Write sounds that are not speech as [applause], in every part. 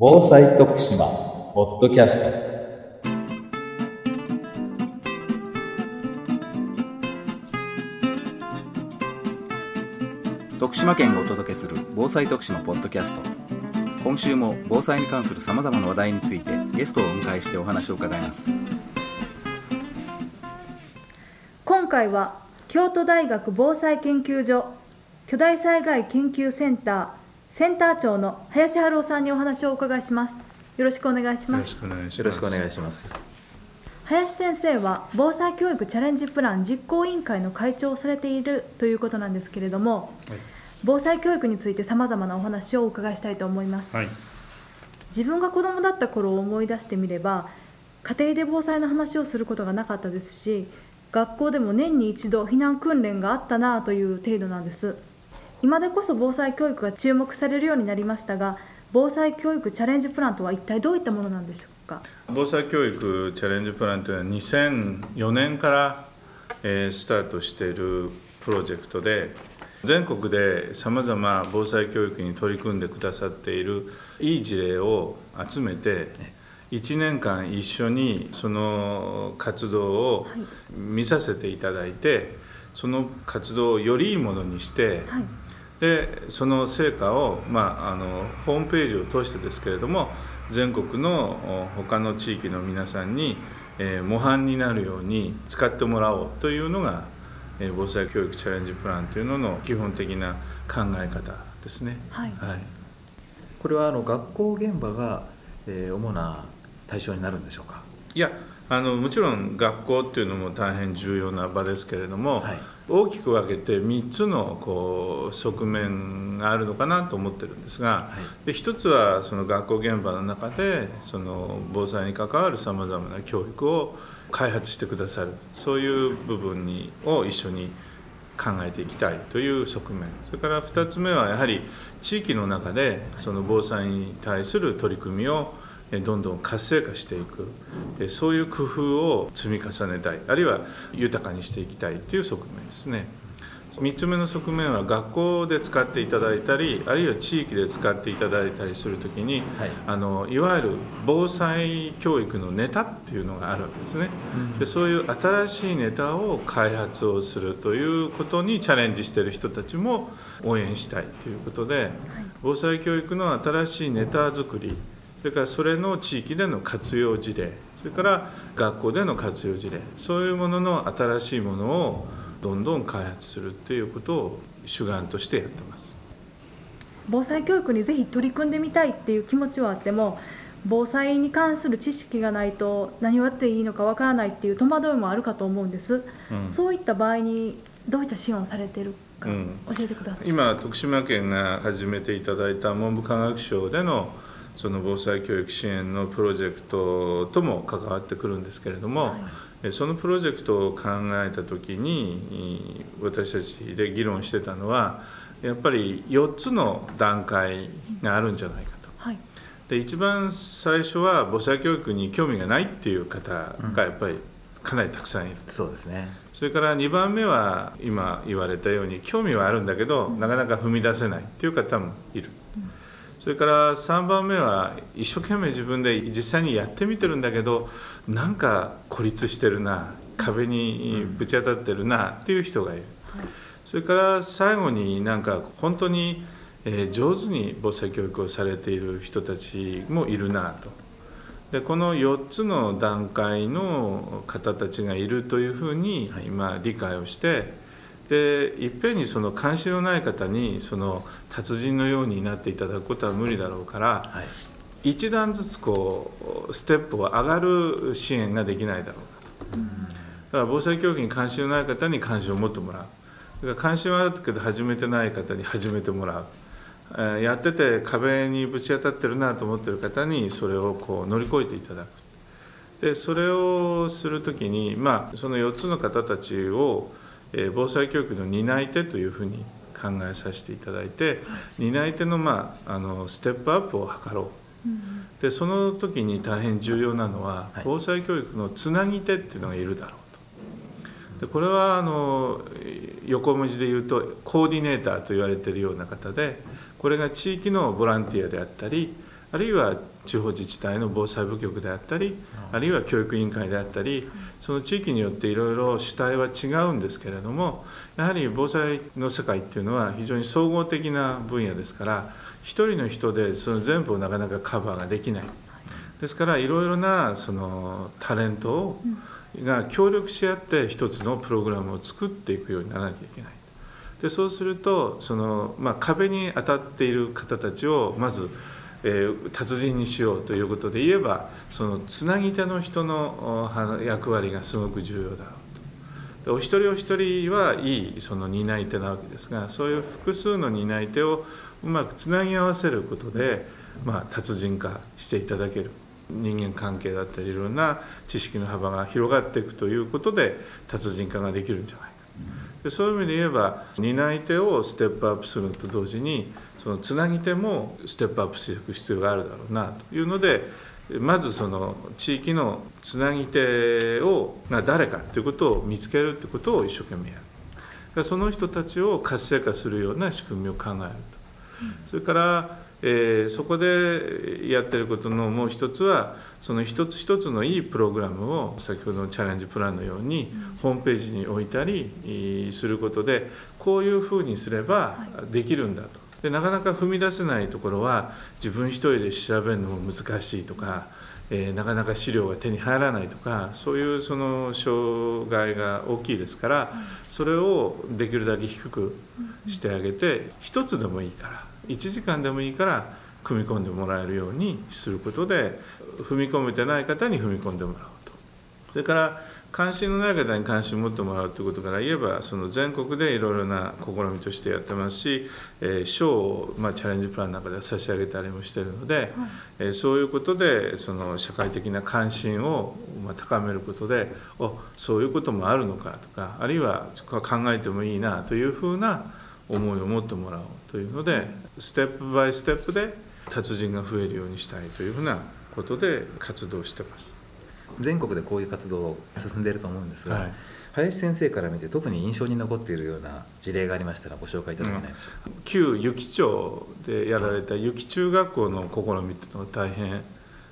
防災徳島ポッドキャスト。徳島県がお届けする防災徳島ポッドキャスト。今週も防災に関するさまざまな話題についてゲストをお迎えしてお話を伺います。今回は京都大学防災研究所巨大災害研究センターセンター長の林春夫さんにお話をお伺いします。よろしくお願いします。よろしくお願いします。林先生は防災教育チャレンジプラン実行委員会の会長をされているということなんですけれどもはい。防災教育についてさまざまなお話をお伺いしたいと思います。はい。自分が子供だった頃を思い出してみれば家庭で防災の話をすることがなかったですし学校でも年に一度避難訓練があったなという程度なんです今でこそ防災教育が注目されるようになりましたが防災教育チャレンジプランとは一体どういったものなんでしょうか？防災教育チャレンジプランというのは2004年から、えースタートしているプロジェクトで全国でさまざま防災教育に取り組んでくださっているいい事例を集めて1年間一緒にその活動を見させていただいてその活動をよりいいものにして、はいでその成果を、まあ、あのホームページを通してですけれども全国のお他の地域の皆さんに、えー模範になるように使ってもらおうというのが、えー防災教育チャレンジプランというのの基本的な考え方ですね。はいはいこれはあの学校現場が、えー主な対象になるんでしょうか？いやあのもちろん学校っていうのも大変重要な場ですけれども、はい。大きく分けて3つのこう側面があるのかなと思ってるんですが、で一つはその学校現場の中でその防災に関わるさまざまな教育を開発してくださるそういう部分にを一緒に考えていきたいという側面。それから2つ目はやはり地域の中でその防災に対する取り組みをえどんどん活性化していく。えそういう工夫を積み重ねたい。あるいは豊かにしていきたいという側面ですね。3つ目の側面は学校で使っていただいたりあるいは地域で使っていただいたりする時に、はい。あのいわゆる防災教育のネタっていうのがあるわけですね、でそういう新しいネタを開発をするということにチャレンジしている人たちも応援したいということで、防災教育の新しいネタ作りそれからそれの地域での活用事例それから学校での活用事例そういうものの新しいものをどんどん開発するっていうことを主眼としてやってます。防災教育にぜひ取り組んでみたいっていう気持ちはあっても防災に関する知識がないと何をやっていいのかわからないっていう戸惑いもあるかと思うんです、うん。そういった場合にどういった支援をされてるかうん。教えてください、今徳島県が始めていただいた文部科学省でのその防災教育支援のプロジェクトとも関わってくるんですけれども、はいえそのプロジェクトを考えた時にい私たちで議論してたのはやっぱり4つの段階があるんじゃないかと。はいで一番最初は防災教育に興味がないっていう方がやっぱりかなりたくさんいる。そうですね。それから2番目は今言われたように興味はあるんだけど、なかなか踏み出せないっていう方もいる、それから3番目は一生懸命自分で実際にやってみてるんだけどなんか孤立してるな壁にぶち当たってるなっていう人がいる、それから最後になんか本当に、上手に防災教育をされている人たちもいるなと。でこの4つの段階の方たちがいるというふうに今理解をしてでいっぺんにその関心のない方にその達人のようになっていただくことは無理だろうからはい。一段ずつこうステップを上がる支援ができないだろうかと。だから防災教育に関心のない方に関心を持ってもらうだから関心はあるけど始めてない方に始めてもらうえーやってて壁にぶち当たってるなと思ってる方にそれをこう乗り越えていただくでそれをする時にまあその4つの方たちを、えー防災教育の担い手というふうに考えさせていただいて担い手の,、まあ、あのステップアップを図ろう。でその時に大変重要なのは、はい。防災教育のつなぎ手っていうのがいるだろうと。でこれはあの横文字で言うとコーディネーターと言われているような方でこれが地域のボランティアであったりあるいは地方自治体の防災部局であったりあるいは教育委員会であったりその地域によっていろいろ主体は違うんですけれどもやはり防災の世界っていうのは非常に総合的な分野ですから一人の人でその全部をなかなかカバーができない。ですからいろいろなそのタレントをが協力し合って一つのプログラムを作っていくようにならなきゃいけない。でそうするとその、まあ、壁に当たっている方たちをまず、え達人にしようということで言えばそのつなぎ手の人の役割がすごく重要だろうと。お一人お一人はいいその担い手なわけですがそういう複数の担い手をうまくつなぎ合わせることで、まあ、達人化していただける人間関係だったりいろんな知識の幅が広がっていくということで達人化ができるんじゃないかでそういう意味で言えば担い手をステップアップするのと同時にそのつなぎ手もステップアップしていく必要があるだろうなというのでまずその地域のつなぎ手をが誰かということを見つけるということを一生懸命やる。その人たちを活性化するような仕組みを考えると。それから、えーそこでやってることのもう一つはその一つ一つのいいプログラムを先ほどのチャレンジプランのようにホームページに置いたりえーすることでこういうふうにすればできるんだと。でなかなか踏み出せないところは自分一人で調べるのも難しいとか、えーなかなか資料が手に入らないとかそういうその障害が大きいですからそれをできるだけ低くしてあげて一つでもいいから1時間でもいいから組み込んでもらえるようにすることで踏み込めてない方に踏み込んでもらおうと。それから関心のない方に関心を持ってもらうということから言えばその全国でいろいろな試みとしてやってますし、えー賞を、まあ、チャレンジプランの中では差し上げたりもしているので、えーそういうことでその社会的な関心を、まあ、高めることでおそういうこともあるのかとかあるいは考えてもいいなというふうな思いを持ってもらおうというのでステップバイステップで達人が増えるようにしたいというふうなことで活動してます。全国でこういう活動進んでいると思うんですが、はい林先生から見て特に印象に残っているような事例がありましたらご紹介いただけないでしょうか、旧湯木町でやられた湯木中学校の試みっていうのが大変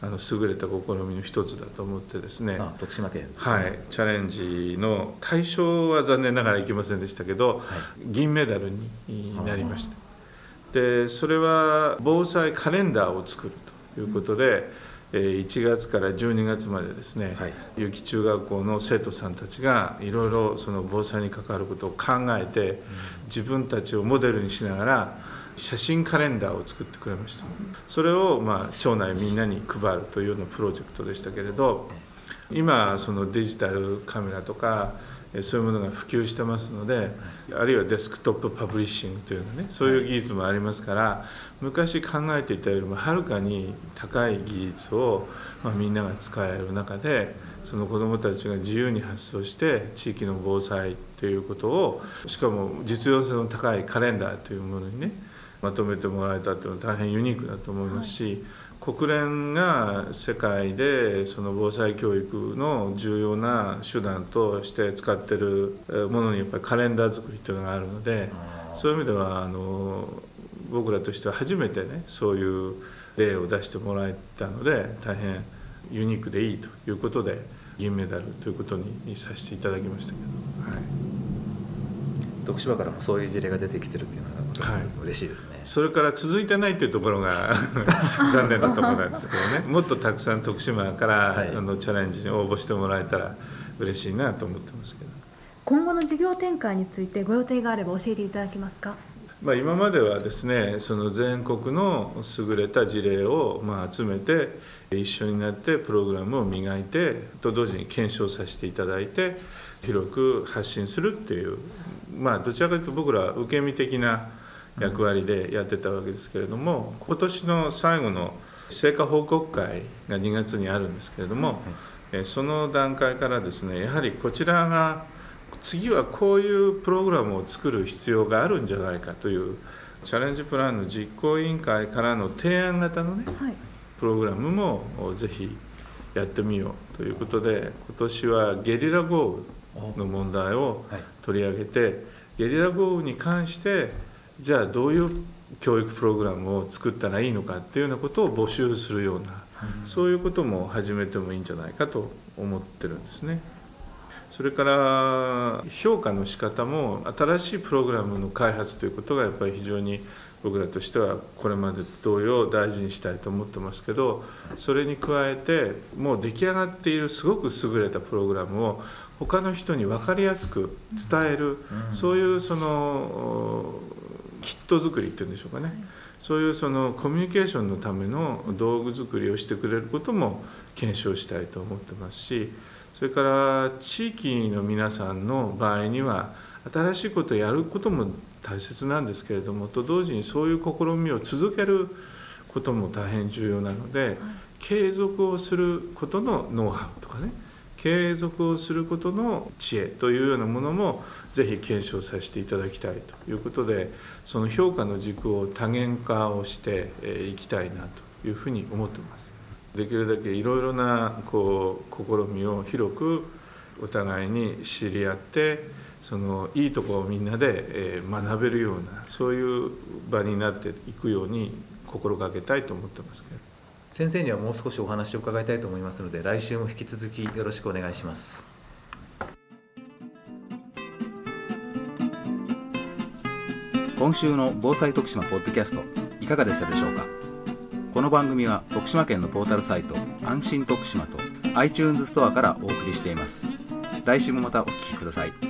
あの優れた試みの一つだと思ってですね。あ徳島県。ねはい、チャレンジの対象は残念ながらいけませんでしたけど、銀メダルになりました。でそれは防災カレンダーを作るということで、えー1月から12月までですね、はい。有機中学校の生徒さんたちがいろいろその防災に関わることを考えて、自分たちをモデルにしながら写真カレンダーを作ってくれました。それをまあ町内みんなに配るというようなプロジェクトでしたけれど今そのデジタルカメラとかそういうものが普及してますのであるいはデスクトップパブリッシングというのねそういう技術もありますから昔考えていたよりもはるかに高い技術を、まあ、みんなが使える中でその子どもたちが自由に発想して地域の防災ということをしかも実用性の高いカレンダーというものにねまとめてもらえたというのは大変ユニークだと思いますし、国連が世界でその防災教育の重要な手段として使ってるえーものにやっぱりカレンダー作りというのがあるのでそういう意味ではあの僕らとしては初めてねそういう例を出してもらえたので大変ユニークでいいということで銀メダルということにさせていただきましたけど、はい、徳島からもそういう事例が出てきてるっていうのは私嬉しいですね、それから続いてないっていうところが [laughs] 残念なところなんですけどね。もっとたくさん徳島から、はい。あのチャレンジに応募してもらえたら嬉しいなと思ってますけど。今後の事業展開についてご予定があれば教えていただけますか？まあ、今まではですねその全国の優れた事例をまあ集めて一緒になってプログラムを磨いてと同時に検証させていただいて広く発信するっていうまあどちらかというと僕らは受け身的な役割でやってたわけですけれども今年の最後の成果報告会が2月にあるんですけれどもえその段階からですねやはりこちらが次はこういうプログラムを作る必要があるんじゃないかというチャレンジプランの実行委員会からの提案型のねはい。プログラムもぜひやってみようということで今年はゲリラ豪雨の問題をはい。取り上げてゲリラ豪雨に関してじゃあどういう教育プログラムを作ったらいいのかっていうようなことを募集するような、そういうことも始めてもいいんじゃないかと思ってるんですね。それから評価の仕方も新しいプログラムの開発ということがやっぱり非常に僕らとしてはこれまで同様大事にしたいと思ってますけどそれに加えてもう出来上がっているすごく優れたプログラムを他の人に分かりやすく伝える、そういうそのキット作りっていうんでしょうかね、そういうそのコミュニケーションのための道具作りをしてくれることも検証したいと思ってますしそれから地域の皆さんの場合には新しいことをやることも大切なんですけれどもと同時にそういう試みを続けることも大変重要なので、継続をすることのノウハウとかね継続をすることの知恵というようなものもぜひ検証させていただきたいということでその評価の軸を多元化をしていきたいなというふうに思ってますできるだけいろいろなこう試みを広くお互いに知り合ってそのいいところをみんなで学べるようなそういう場になっていくように心がけたいと思ってますけど。先生にはもう少しお話を伺いたいと思いますので来週も引き続きよろしくお願いします今週の防災徳島ポッドキャストいかがでしたでしょうか？この番組は徳島県のポータルサイト安心徳島と iTunes ストアからお送りしています。来週もまたお聴きください。